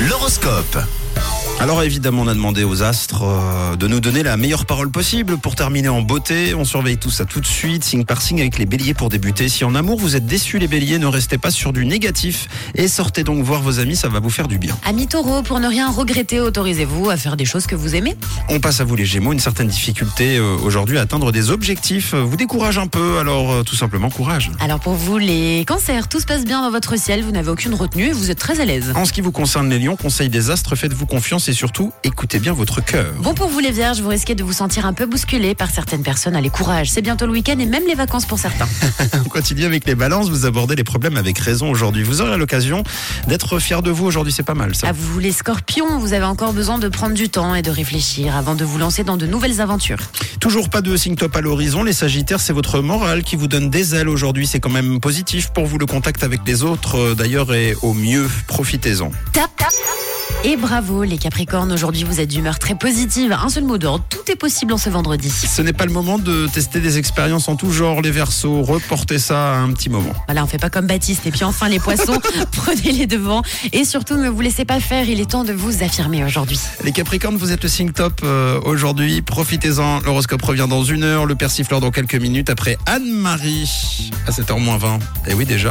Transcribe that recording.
L'horoscope. Alors évidemment, on a demandé aux astres euh, de nous donner la meilleure parole possible pour terminer en beauté. On surveille tout ça tout de suite, signe par signe avec les béliers pour débuter. Si en amour vous êtes déçus les béliers, ne restez pas sur du négatif et sortez donc voir vos amis, ça va vous faire du bien. Amis taureau, pour ne rien regretter, autorisez-vous à faire des choses que vous aimez? On passe à vous les gémeaux, une certaine difficulté euh, aujourd'hui à atteindre des objectifs euh, vous décourage un peu, alors euh, tout simplement courage. Alors pour vous les cancers, tout se passe bien dans votre ciel, vous n'avez aucune retenue et vous êtes très à l'aise. En ce qui vous concerne les lions, conseil des astres, faites-vous confiance et surtout écoutez bien votre cœur. Bon pour vous les vierges, vous risquez de vous sentir un peu bousculé par certaines personnes. Allez courage, c'est bientôt le week-end et même les vacances pour certains. On continue avec les balances, vous abordez les problèmes avec raison aujourd'hui. Vous aurez l'occasion d'être fier de vous aujourd'hui, c'est pas mal ça. À vous les scorpions, vous avez encore besoin de prendre du temps et de réfléchir avant de vous lancer dans de nouvelles aventures. Toujours pas de signe top à l'horizon. Les Sagittaires, c'est votre morale qui vous donne des ailes aujourd'hui. C'est quand même positif pour vous. Le contact avec les autres, euh, d'ailleurs, est au mieux. Profitez-en. Tap, tap. Et bravo les Capricornes, aujourd'hui vous êtes d'humeur très positive. Un seul mot d'ordre, tout est possible en ce vendredi. Ce n'est pas le moment de tester des expériences en tout genre. Les Verseaux, reportez ça à un petit moment. Voilà, on fait pas comme Baptiste. Et puis enfin les poissons, prenez les devants. Et surtout ne vous laissez pas faire, il est temps de vous affirmer aujourd'hui. Les Capricornes, vous êtes le signe top euh, aujourd'hui. Profitez-en. L'horoscope revient dans une heure. Le persifleur dans quelques minutes après Anne-Marie à 7h20. Et oui, déjà.